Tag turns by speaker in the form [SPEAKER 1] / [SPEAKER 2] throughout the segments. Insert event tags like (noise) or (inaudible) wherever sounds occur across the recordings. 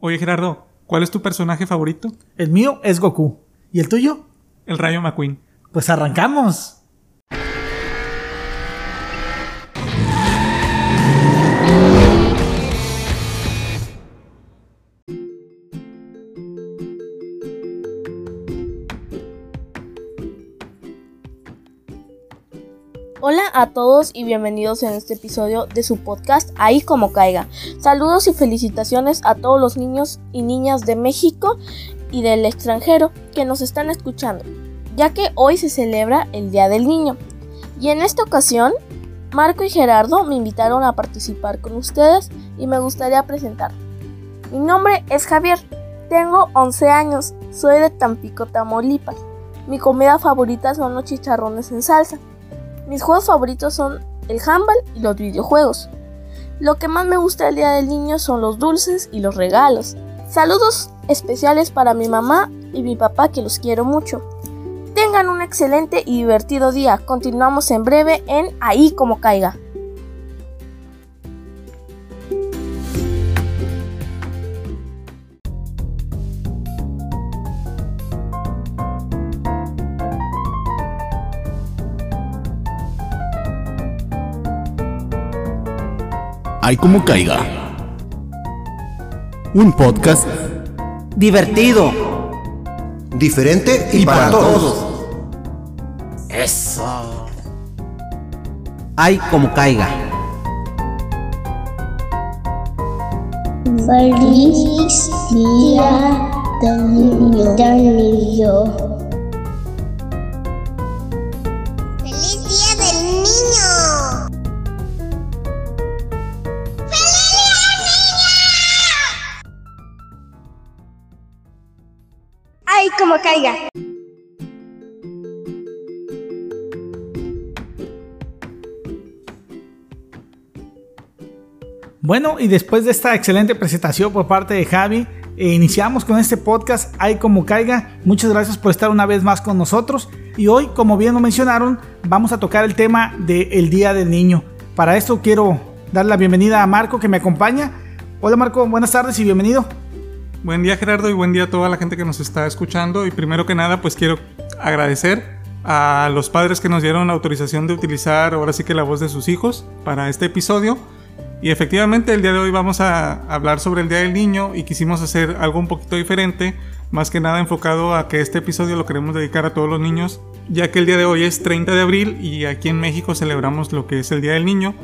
[SPEAKER 1] Oye Gerardo, ¿cuál es tu personaje favorito?
[SPEAKER 2] El mío es Goku. ¿Y el tuyo?
[SPEAKER 1] El Rayo McQueen.
[SPEAKER 2] Pues arrancamos.
[SPEAKER 3] A todos y bienvenidos en este episodio de su podcast Ahí como caiga. Saludos y felicitaciones a todos los niños y niñas de México y del extranjero que nos están escuchando, ya que hoy se celebra el Día del Niño. Y en esta ocasión, Marco y Gerardo me invitaron a participar con ustedes y me gustaría presentar. Mi nombre es Javier, tengo 11 años, soy de Tampico, Tamaulipas. Mi comida favorita son los chicharrones en salsa. Mis juegos favoritos son el handball y los videojuegos. Lo que más me gusta el Día del Niño son los dulces y los regalos. Saludos especiales para mi mamá y mi papá que los quiero mucho. Tengan un excelente y divertido día. Continuamos en breve en Ahí como caiga.
[SPEAKER 4] Hay como caiga. Un podcast
[SPEAKER 5] divertido,
[SPEAKER 6] diferente y, para, todos.
[SPEAKER 5] Eso. Hay como caiga.
[SPEAKER 7] Feliz día del niño. Como caiga.
[SPEAKER 2] Bueno, y después de esta excelente presentación por parte de Javi, eh, iniciamos con este podcast Ahí como caiga. Muchas gracias por estar una vez más con nosotros. Y hoy, como bien lo mencionaron, vamos a tocar el tema del Día del Niño. Para esto quiero dar la bienvenida a Marco que me acompaña. Hola Marco, buenas tardes y bienvenido.
[SPEAKER 1] Buen día Gerardo y buen día a toda la gente que nos está escuchando. Y primero que nada, pues quiero agradecer a los padres que nos dieron la autorización de utilizar ahora sí que la voz de sus hijos para este episodio. Y efectivamente el día de hoy vamos a hablar sobre el Día del Niño y quisimos hacer algo un poquito diferente, más que nada enfocado a que este episodio lo queremos dedicar a todos los niños, ya que el día de hoy es 30 de abril y aquí en México celebramos lo que es el Día del Niño.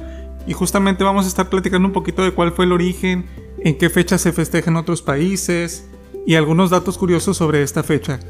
[SPEAKER 1] Y justamente vamos a estar platicando un poquito de cuál fue el origen, en qué fecha se festeja en otros países y algunos datos curiosos sobre esta fecha.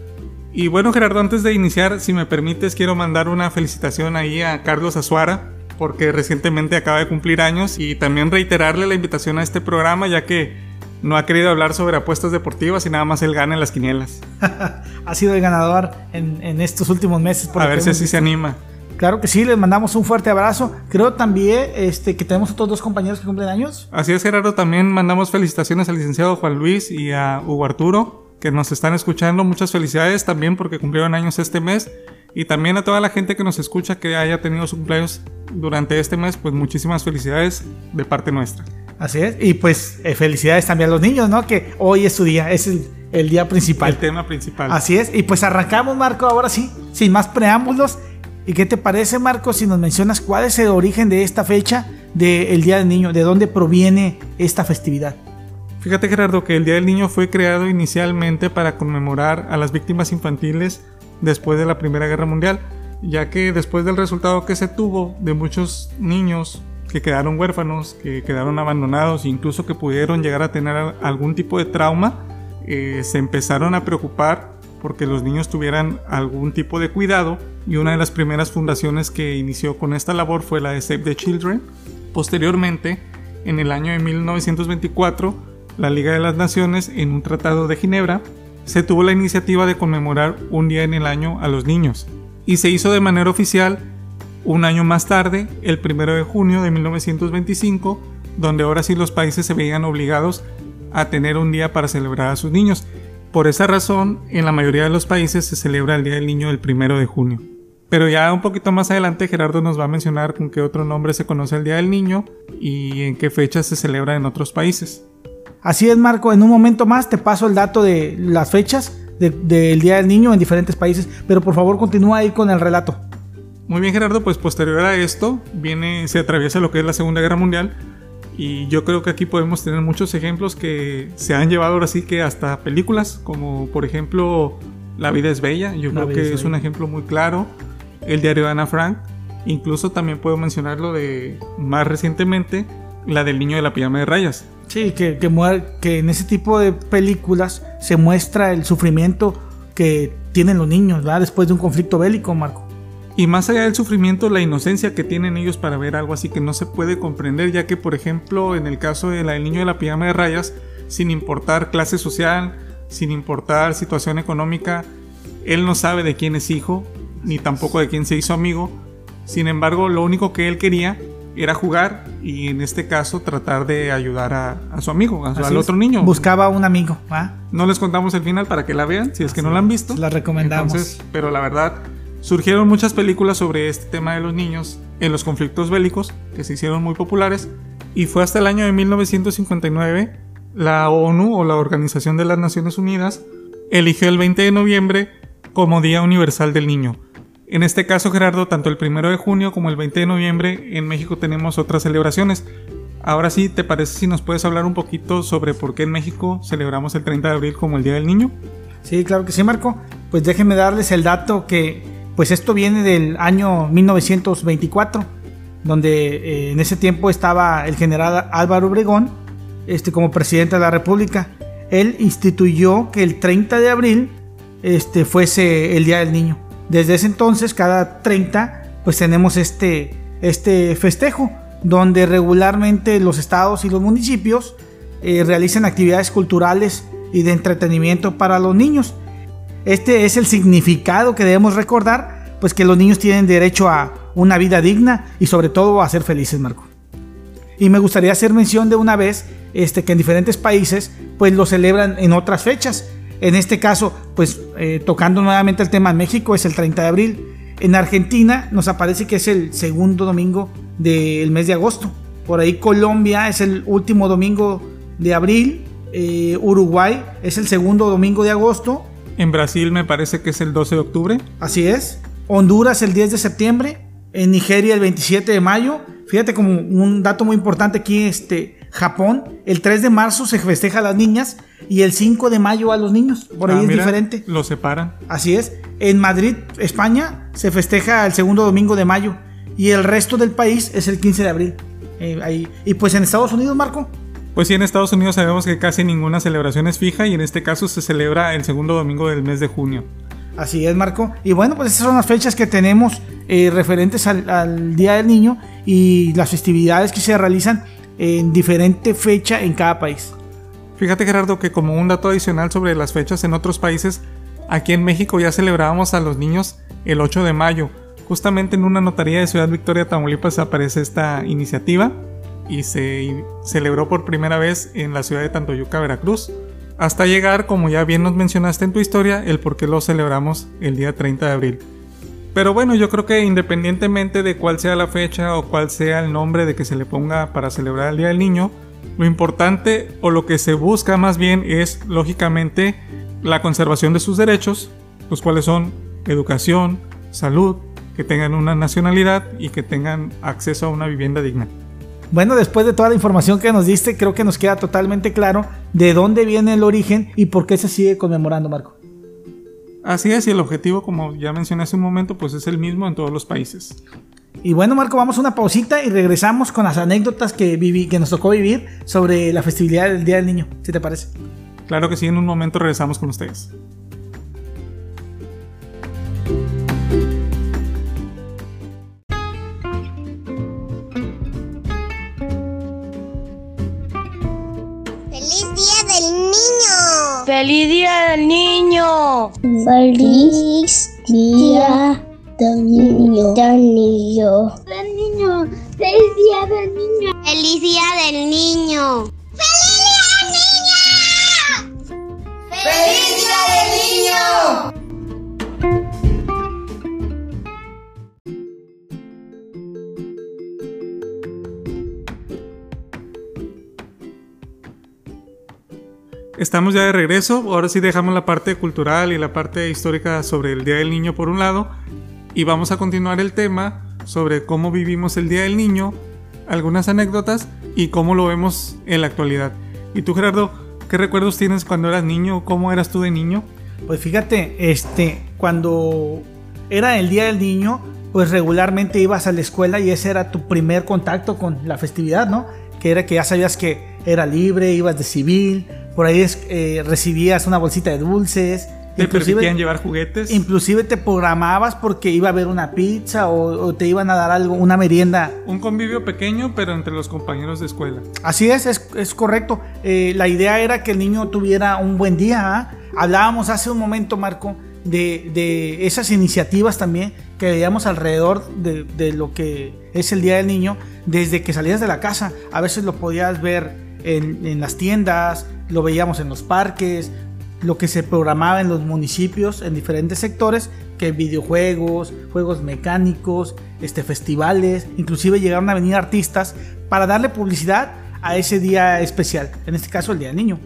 [SPEAKER 1] Y bueno Gerardo, antes de iniciar, si me permites, quiero mandar una felicitación ahí a Carlos Azuara, porque recientemente acaba de cumplir años y también reiterarle la invitación a este programa ya que no ha querido hablar sobre apuestas deportivas y nada más él gana en las quinielas. (laughs)
[SPEAKER 2] ha sido el ganador en, en estos últimos meses. por
[SPEAKER 1] A ver si así se anima.
[SPEAKER 2] Claro que sí, les mandamos un fuerte abrazo. Creo también este, que tenemos otros dos compañeros que cumplen años.
[SPEAKER 1] Así es Gerardo, también mandamos felicitaciones al licenciado Juan Luis y a Hugo Arturo que nos están escuchando. Muchas felicidades también porque cumplieron años este mes. Y también a toda la gente que nos escucha que haya tenido su cumpleaños durante este mes, pues muchísimas felicidades de parte nuestra.
[SPEAKER 2] Así es. Y pues eh, felicidades también a los niños, ¿no? Que hoy es su día, es el, el día principal.
[SPEAKER 1] El tema principal.
[SPEAKER 2] Así es. Y pues arrancamos, Marco, ahora sí, sin más preámbulos. ¿Y qué te parece, Marco, si nos mencionas cuál es el origen de esta fecha del Día del Niño? ¿De dónde proviene esta festividad?
[SPEAKER 1] Fíjate Gerardo que el Día del Niño fue creado inicialmente para conmemorar a las víctimas infantiles después de la Primera Guerra Mundial, ya que después del resultado que se tuvo de muchos niños que quedaron huérfanos, que quedaron abandonados, incluso que pudieron llegar a tener algún tipo de trauma, eh, se empezaron a preocupar porque los niños tuvieran algún tipo de cuidado y una de las primeras fundaciones que inició con esta labor fue la de Save the Children. Posteriormente, en el año de 1924, la Liga de las Naciones, en un tratado de Ginebra, se tuvo la iniciativa de conmemorar un día en el año a los niños y se hizo de manera oficial un año más tarde, el 1 de junio de 1925, donde ahora sí los países se veían obligados a tener un día para celebrar a sus niños. Por esa razón, en la mayoría de los países se celebra el Día del Niño el 1 de junio. Pero ya un poquito más adelante Gerardo nos va a mencionar con qué otro nombre se conoce el Día del Niño y en qué fecha se celebra en otros países.
[SPEAKER 2] Así es, Marco. En un momento más te paso el dato de las fechas de- del Día del Niño en diferentes países. Pero por favor, continúa ahí con el relato.
[SPEAKER 1] Muy bien, Gerardo, pues posterior a esto viene, se atraviesa lo que es la Segunda Guerra Mundial y yo creo que aquí podemos tener muchos ejemplos que se han llevado ahora sí que hasta películas, como por ejemplo La vida es bella, yo
[SPEAKER 2] La
[SPEAKER 1] creo que
[SPEAKER 2] es
[SPEAKER 1] es un ejemplo muy claro, El diario de Ana Frank, incluso también puedo mencionar lo de más recientemente, la del niño de la pijama de rayas.
[SPEAKER 2] Sí, que, que, en ese tipo de películas se muestra el sufrimiento que tienen los niños, ¿verdad? Después de un conflicto bélico, Marco.
[SPEAKER 1] Y más allá del sufrimiento, la inocencia que tienen ellos para ver algo así que no se puede comprender, ya que por ejemplo en el caso de la del niño de la pijama de rayas, sin importar clase social, sin importar situación económica, él no sabe de quién es hijo, ni tampoco de quién se hizo amigo. Sin embargo, lo único que él quería era jugar y en este caso tratar de ayudar a, a su amigo, a su-
[SPEAKER 2] Así
[SPEAKER 1] al otro niño.
[SPEAKER 2] Buscaba un amigo, ¿va?
[SPEAKER 1] No les contamos el final para que la vean, si es que no la han visto.
[SPEAKER 2] La recomendamos.
[SPEAKER 1] Entonces, pero la verdad, surgieron muchas películas sobre este tema de los niños en los conflictos bélicos que se hicieron muy populares. Y fue hasta el año de 1959 la ONU o la Organización de las Naciones Unidas eligió el 20 de noviembre como Día Universal del Niño. En este caso, Gerardo, tanto el 1 de junio como el 20 de noviembre en México tenemos otras celebraciones. Ahora sí, ¿te parece si nos puedes hablar un poquito sobre por qué en México celebramos el 30 de abril como el Día del Niño?
[SPEAKER 2] Sí, claro que sí, Marco. Pues déjenme darles el dato que, pues esto viene del año 1924, donde eh, en ese tiempo estaba el general Álvaro Obregón, este, como presidente de la República. Él instituyó que el 30 de abril este, fuese el Día del Niño. Desde ese entonces, cada 30, pues tenemos este, este festejo, donde regularmente los estados y los municipios eh, realizan actividades culturales y de entretenimiento para los niños. Este es el significado que debemos recordar, pues que los niños tienen derecho a una vida digna y sobre todo a ser felices, Marco. Y me gustaría hacer mención de una vez este, que en diferentes países pues lo celebran en otras fechas. En este caso, pues eh, tocando nuevamente el tema en México es el 30 de abril. En Argentina nos aparece que es el segundo domingo del mes de agosto. Por ahí Colombia es el último domingo de abril. Eh, Uruguay es el segundo domingo de agosto.
[SPEAKER 1] En Brasil me parece que es el 12 de octubre.
[SPEAKER 2] Así es. Honduras el 10 de septiembre. En Nigeria el 27 de mayo. Fíjate como un dato muy importante aquí, este, Japón, el 3 de marzo se festeja a las niñas y el 5 de mayo a los niños. Por ahí
[SPEAKER 1] Ah,
[SPEAKER 2] es
[SPEAKER 1] mira,
[SPEAKER 2] diferente.
[SPEAKER 1] Lo separan.
[SPEAKER 2] Así es. En Madrid, España, se festeja el segundo domingo de mayo y el resto del país es el 15 de abril. Eh, ahí. Y pues en Estados Unidos, Marco,
[SPEAKER 1] Pues sí, en Estados Unidos sabemos que casi ninguna celebración es fija y en este caso se celebra el segundo domingo del mes de junio.
[SPEAKER 2] Así es, Marco. Y bueno, pues esas son las fechas que tenemos eh, referentes al, al Día del Niño y las festividades que se realizan en diferente fecha en cada país.
[SPEAKER 1] Fíjate Gerardo que como un dato adicional sobre las fechas en otros países, aquí en México ya celebrábamos a los niños el 8 de mayo. Justamente en una notaría de Ciudad Victoria, Tamaulipas aparece esta iniciativa y se celebró por primera vez en la ciudad de Tantoyuca, Veracruz. Hasta llegar, como ya bien nos mencionaste en tu historia, el por qué lo celebramos el día 30 de abril. Pero bueno, yo creo que independientemente de cuál sea la fecha o cuál sea el nombre de que se le ponga para celebrar el Día del Niño, lo importante o lo que se busca más bien es, lógicamente, la conservación de sus derechos, los cuales son educación, salud, que tengan una nacionalidad y que tengan acceso a una vivienda digna.
[SPEAKER 2] Bueno, después de toda la información que nos diste, creo que nos queda totalmente claro de dónde viene el origen y por qué se sigue conmemorando, Marco.
[SPEAKER 1] Así es, y el objetivo, como ya mencioné hace un momento, pues es el mismo en todos los países.
[SPEAKER 2] Y bueno, Marco, vamos a una pausita y regresamos con las anécdotas que, viví, que nos tocó vivir sobre la festividad del Día del Niño, si te parece.
[SPEAKER 1] Claro que sí, en un momento regresamos con ustedes.
[SPEAKER 8] ¡Feliz Día del Niño!
[SPEAKER 3] ¡Feliz Día del Niño!
[SPEAKER 7] Feliz Día del Niño. Del Niño.
[SPEAKER 8] ¡Del Niño! ¡Feliz Día del Niño! ¡Feliz Día del Niño! ¡Feliz Día del Niño! ¡Feliz Día del Niño!
[SPEAKER 1] Estamos ya de regreso, ahora sí dejamos la parte cultural y la parte histórica sobre el Día del Niño por un lado y vamos a continuar el tema sobre cómo vivimos el Día del Niño, algunas anécdotas y cómo lo vemos en la actualidad. ¿Y tú Gerardo, qué recuerdos tienes cuando eras niño? ¿Cómo eras tú de niño?
[SPEAKER 2] Pues fíjate, este, cuando era el Día del Niño, pues regularmente ibas a la escuela y ese era tu primer contacto con la festividad, ¿no? Que era que ya sabías que era libre, ibas de civil, por ahí eh, recibías una bolsita de dulces.
[SPEAKER 1] ¿Te permitían llevar juguetes?
[SPEAKER 2] Inclusive te programabas porque iba a haber una pizza o, te iban a dar algo, una merienda.
[SPEAKER 1] Un convivio pequeño, pero entre los compañeros de escuela.
[SPEAKER 2] Así es, es, correcto. Eh, la idea era que el niño tuviera un buen día. ¿ah? Hablábamos hace un momento, Marco, de, de, esas iniciativas también que veíamos alrededor de, de, lo que es el Día del Niño, desde que salías de la casa. A veces lo podías ver en, en las tiendas, lo veíamos en los parques, lo que se programaba en los municipios en diferentes sectores, que videojuegos, juegos mecánicos, este, festivales, inclusive llegaron a venir artistas para darle publicidad a ese día especial, en este caso el Día del Niño.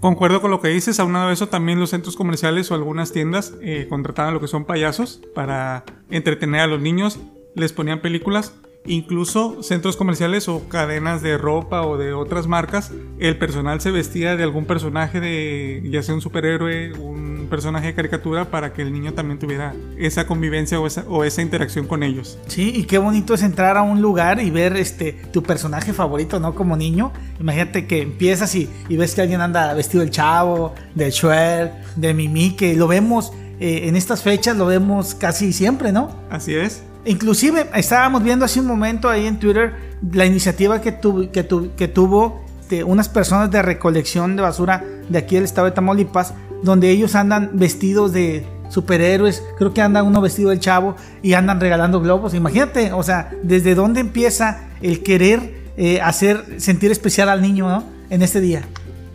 [SPEAKER 1] Concuerdo con lo que dices, aunado a eso también los centros comerciales o algunas tiendas eh, contrataban lo que son payasos para entretener a los niños, les ponían películas Incluso centros comerciales o cadenas de ropa o de otras marcas, el personal se vestía de algún personaje de, ya sea un superhéroe, un personaje de caricatura, para que el niño también tuviera esa convivencia o esa, o esa interacción con ellos.
[SPEAKER 2] Sí, y qué bonito es entrar a un lugar y ver este tu personaje favorito, ¿no? Como niño. Imagínate que empiezas y, y ves que alguien anda vestido del chavo, del Shrek, de Mimi, que lo vemos eh, en estas fechas, lo vemos casi siempre, ¿no?
[SPEAKER 1] Así es.
[SPEAKER 2] Inclusive estábamos viendo hace un momento ahí en Twitter la iniciativa que, que, que tuvo unas personas de recolección de basura de aquí del estado de Tamaulipas, donde ellos andan vestidos de superhéroes, creo que anda uno vestido del chavo y andan regalando globos. Imagínate, o sea, desde dónde empieza el querer eh, hacer sentir especial al niño ¿no? en este día.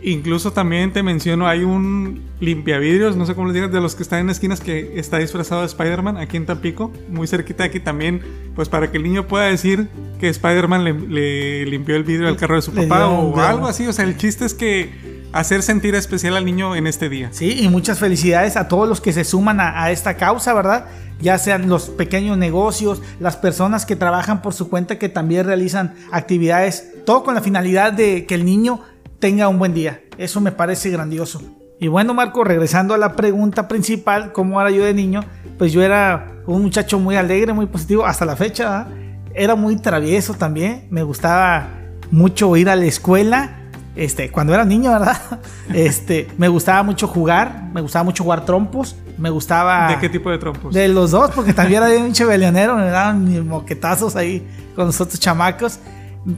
[SPEAKER 1] Incluso también te menciono, hay un limpiavidrios, no sé cómo les digas, de los que están en esquinas que está disfrazado de Spider-Man aquí en Tampico, muy cerquita de aquí también, pues para que el niño pueda decir que Spider-Man le, limpió el vidrio al carro de su papá o algo así. O sea, el chiste es que hacer sentir especial al niño en este día.
[SPEAKER 2] Sí, y muchas felicidades a todos los que se suman a, a esta causa, ¿verdad? Ya sean los pequeños negocios, las personas que trabajan por su cuenta, que también realizan actividades, todo con la finalidad de que el niño tenga un buen día. Eso me parece grandioso. Y bueno, Marco, regresando a la pregunta principal, ¿cómo era yo de niño? Pues yo era un muchacho muy alegre, muy positivo, hasta la fecha. Era muy travieso también. Me gustaba mucho ir a la escuela. Este, cuando era niño, ¿verdad? (laughs) Este, me gustaba mucho jugar, me gustaba mucho jugar trompos, me gustaba...
[SPEAKER 1] ¿De qué tipo de trompos?
[SPEAKER 2] De los dos, porque también era un cheveleonero, me daban mis moquetazos ahí con los otros chamacos.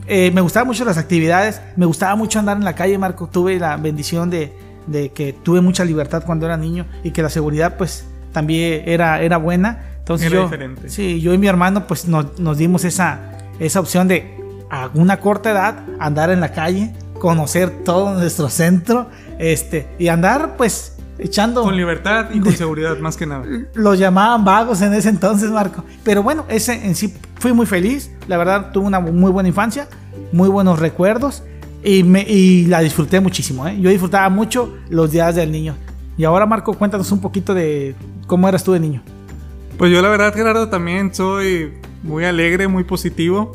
[SPEAKER 2] Eh, me gustaban mucho las actividades, me gustaba mucho andar en la calle, Marco. Tuve la bendición de, que tuve mucha libertad cuando era niño y que la seguridad pues también era, era buena. Entonces yo, diferente. Sí, yo y mi hermano pues nos, dimos esa, esa opción de a una corta edad andar en la calle, conocer todo nuestro centro este, y andar pues echando...
[SPEAKER 1] Con libertad y con seguridad, más que nada.
[SPEAKER 2] Los llamaban vagos en ese entonces, Marco. Pero bueno, ese en sí fui muy feliz. La verdad, tuve una muy buena infancia, muy buenos recuerdos y, me, y la disfruté muchísimo. ¿eh? Yo disfrutaba mucho los días del niño. Y ahora, Marco, cuéntanos un poquito de cómo eras tú de niño.
[SPEAKER 1] Pues yo la verdad, Gerardo, también soy muy alegre, muy positivo.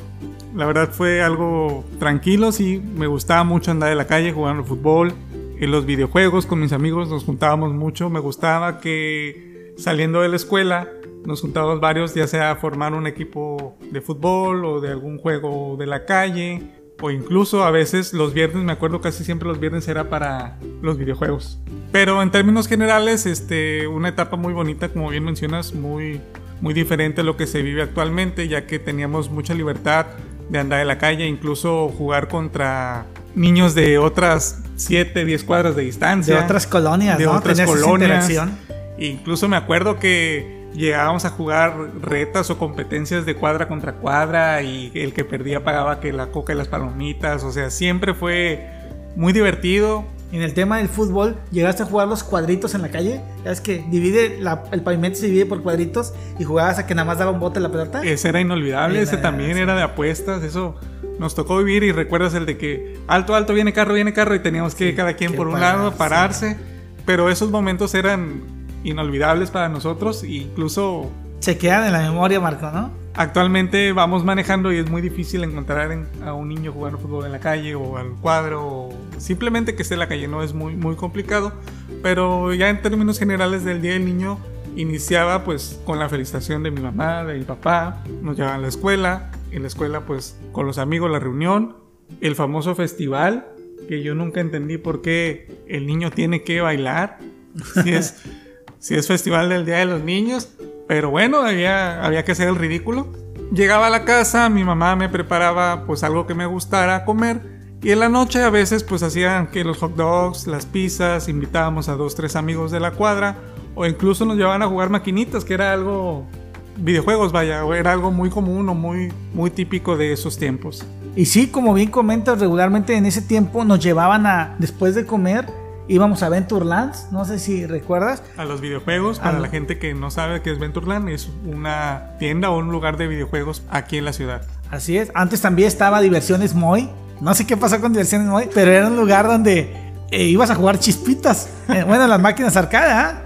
[SPEAKER 1] La verdad fue algo tranquilo, sí, me gustaba mucho andar en la calle jugando fútbol, en los videojuegos con mis amigos nos juntábamos mucho. Me gustaba que saliendo de la escuela nos juntábamos varios, ya sea a formar un equipo de fútbol o de algún juego de la calle. O incluso a veces los viernes, me acuerdo casi siempre los viernes era para los videojuegos. Pero en términos generales, este, una etapa muy bonita, como bien mencionas, muy, muy diferente a lo que se vive actualmente, ya que teníamos mucha libertad de andar en la calle, incluso jugar contra niños de otras 7, 10 cuadras de distancia.
[SPEAKER 2] De otras colonias,
[SPEAKER 1] de otras colonias. Incluso me acuerdo que llegábamos a jugar retas o competencias de cuadra contra cuadra y el que perdía pagaba que la coca y las palomitas. O sea, siempre fue muy divertido.
[SPEAKER 2] En el tema del fútbol, ¿llegaste a jugar los cuadritos en la calle? es que divide el pavimento se divide por cuadritos y jugabas a que nada más daba un bote la pelota.
[SPEAKER 1] Ese era inolvidable, ese también era de apuestas, eso nos tocó vivir y recuerdas el de que alto, alto, viene carro, viene carro y teníamos que cada quien por un lado pararse. Pero esos momentos eran inolvidables para nosotros e incluso...
[SPEAKER 2] Se quedan en la memoria, Marco, ¿no?
[SPEAKER 1] Actualmente vamos manejando y es muy difícil encontrar a un niño jugando fútbol en la calle o al cuadro o simplemente que esté en la calle, no es muy, muy complicado. Pero ya en términos generales del Día del Niño iniciaba pues con la felicitación de mi mamá, de mi papá, nos llevaban a la escuela, en la escuela pues con los amigos la reunión, el famoso festival, que yo nunca entendí por qué el niño tiene que bailar, si es, (laughs) si es festival del Día de los Niños, pero bueno, había, había que hacer el ridículo. Llegaba a la casa, mi mamá me preparaba pues algo que me gustara comer y en la noche a veces pues hacían que los hot dogs, las pizzas, invitábamos a dos, tres amigos de la cuadra o incluso nos llevaban a jugar maquinitas, que era algo videojuegos, vaya, era algo muy común o muy, muy típico de esos tiempos.
[SPEAKER 2] Y sí, como bien comentas, regularmente en ese tiempo nos llevaban a, después de comer, íbamos a Venturelands, no sé si recuerdas.
[SPEAKER 1] A los videojuegos, para la gente que no sabe qué es Ventureland, es una tienda o un lugar de videojuegos aquí en la ciudad.
[SPEAKER 2] Así es, antes también estaba Diversiones Moy, no sé qué pasó con Diversiones Moy, pero era un lugar donde eh, ibas a jugar chispitas, eh, bueno, las máquinas arcade, ¿ah?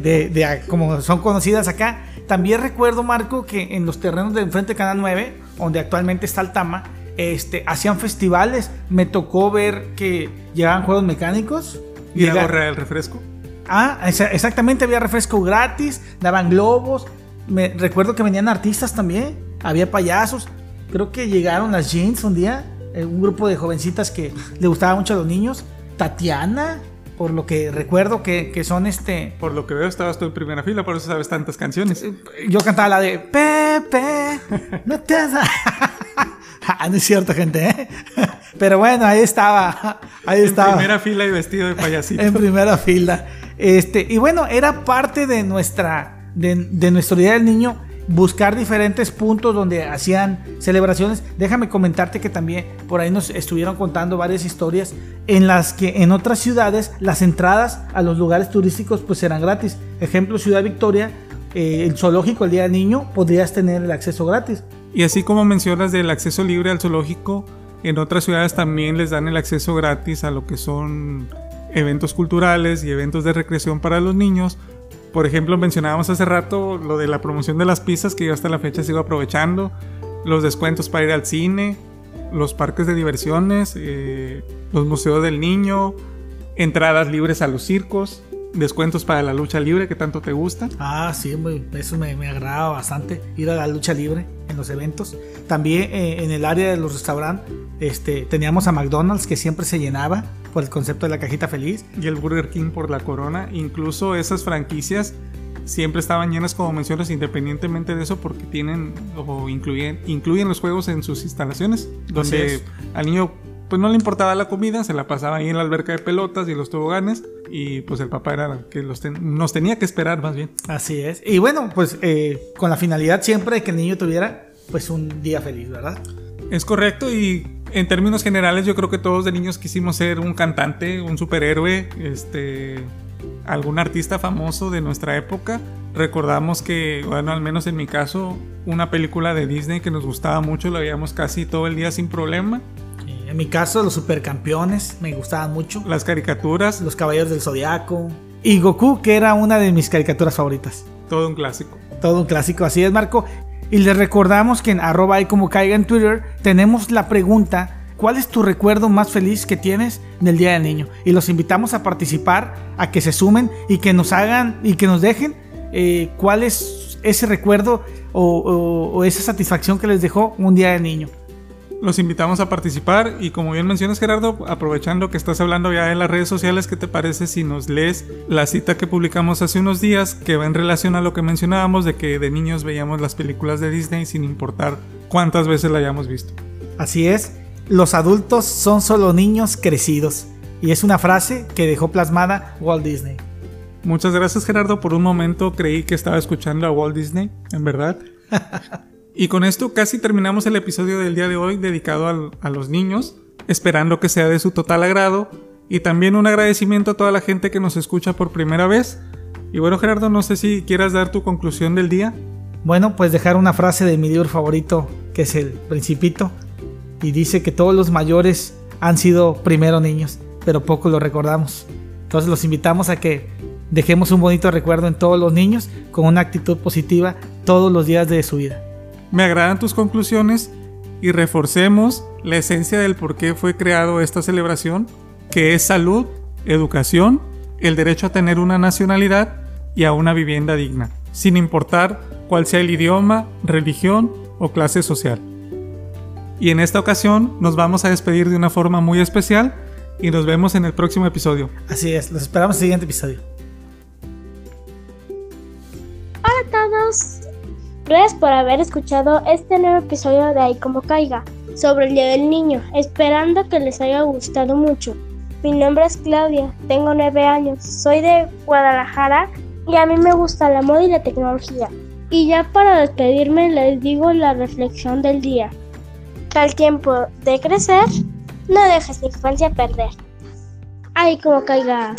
[SPEAKER 2] de, como son conocidas acá. También recuerdo, Marco, que en los terrenos de enfrente de Canal 9, donde actualmente está Altama, este, hacían festivales. Me tocó ver que llegaban juegos mecánicos.
[SPEAKER 1] ¿Y la gorra del refresco?
[SPEAKER 2] Ah, exactamente, había refresco gratis, daban globos. Me, recuerdo que venían artistas también, había payasos. Creo que llegaron las jeans un día, eh, un grupo de jovencitas que le gustaba mucho a los niños. Tatiana, por lo que recuerdo que, son este...
[SPEAKER 1] Por lo que veo estabas tú en primera fila, por eso sabes tantas canciones.
[SPEAKER 2] Eh, yo cantaba la de Pepe, no te has... (laughs) ah, no es cierto, gente, ¿eh? (laughs) Pero bueno, ahí estaba. Ahí estaba.
[SPEAKER 1] En primera fila y vestido de payasito.
[SPEAKER 2] en primera fila. Este, y bueno, era parte de nuestra, de, de nuestro Día del Niño buscar diferentes puntos donde hacían celebraciones. Déjame comentarte que también por ahí nos estuvieron contando varias historias en las que en otras ciudades las entradas a los lugares turísticos pues eran gratis. Ejemplo, Ciudad Victoria, eh, el zoológico el Día del Niño podrías tener el acceso gratis.
[SPEAKER 1] Y así como mencionas del acceso libre al zoológico, en otras ciudades también les dan el acceso gratis a lo que son eventos culturales y eventos de recreación para los niños por ejemplo, mencionábamos hace rato lo de la promoción de las pizzas que yo hasta la fecha sigo aprovechando, los descuentos para ir al cine, los parques de diversiones, eh, los museos del niño, entradas libres a los circos, descuentos para la lucha libre que tanto te gusta.
[SPEAKER 2] Ah, sí, eso me, me agrada bastante, ir a la lucha libre en los eventos. También eh, en el área de los restaurantes este, teníamos a McDonald's que siempre se llenaba por el concepto de la cajita feliz.
[SPEAKER 1] Y el Burger King por la corona. Incluso esas franquicias siempre estaban llenas como mencionas independientemente de eso porque tienen o incluyen, incluyen los juegos en sus instalaciones donde al niño pues no le importaba la comida, se la pasaba ahí en la alberca de pelotas y los toboganes y pues el papá era que los nos tenía que esperar más bien.
[SPEAKER 2] Así es. Y bueno, pues eh, con la finalidad siempre de que el niño tuviera pues un día feliz, ¿verdad?
[SPEAKER 1] Es correcto y en términos generales yo creo que todos de niños quisimos ser un cantante, un superhéroe, este, algún artista famoso de nuestra época. Recordamos que, bueno, al menos en mi caso, una película de Disney que nos gustaba mucho, la veíamos casi todo el día sin problema.
[SPEAKER 2] En mi caso, los supercampeones me gustaban mucho.
[SPEAKER 1] Las caricaturas.
[SPEAKER 2] Los caballeros del zodiaco. Y Goku, que era una de mis caricaturas favoritas.
[SPEAKER 1] Todo un clásico.
[SPEAKER 2] Todo un clásico, así es, Marco. Y les recordamos que en arroba y como caiga en Twitter tenemos la pregunta ¿Cuál es tu recuerdo más feliz que tienes del Día del Niño? Y los invitamos a participar, a que se sumen y que nos hagan y que nos dejen eh, cuál es ese recuerdo o, esa satisfacción que les dejó un Día del Niño.
[SPEAKER 1] Los invitamos a participar y como bien mencionas Gerardo, aprovechando que estás hablando ya en las redes sociales, ¿qué te parece si nos lees la cita que publicamos hace unos días que va en relación a lo que mencionábamos de que de niños veíamos las películas de Disney sin importar cuántas veces la hayamos visto?
[SPEAKER 2] Así es, los adultos son solo niños crecidos y es una frase que dejó plasmada Walt Disney.
[SPEAKER 1] Muchas gracias Gerardo, por un momento creí que estaba escuchando a Walt Disney, en verdad. (laughs) Y con esto casi terminamos el episodio del día de hoy dedicado a los niños, esperando que sea de su total agrado y también un agradecimiento a toda la gente que nos escucha por primera vez. Y bueno Gerardo, no sé si quieras dar tu conclusión del día.
[SPEAKER 2] Bueno, pues dejar una frase de mi libro favorito, que es el Principito. y dice que todos los mayores han sido primero niños, pero poco lo recordamos. Entonces los invitamos a que dejemos un bonito recuerdo en todos los niños con una actitud positiva todos los días de su vida.
[SPEAKER 1] Me agradan tus conclusiones y reforcemos la esencia del por qué fue creado esta celebración, que es salud, educación, el derecho a tener una nacionalidad y a una vivienda digna, sin importar cuál sea el idioma, religión o clase social. Y en esta ocasión nos vamos a despedir de una forma muy especial y nos vemos en el próximo episodio.
[SPEAKER 2] Así es, los esperamos en el siguiente episodio.
[SPEAKER 7] Gracias por haber escuchado este nuevo episodio de Ahí como caiga sobre el Día del Niño, esperando que les haya gustado mucho. Mi nombre es Claudia, tengo nueve años, soy de Guadalajara y a mí me gusta la moda y la tecnología. Y ya para despedirme les digo la reflexión del día. Que al tiempo de crecer, no dejes la infancia perder. Ahí como caiga.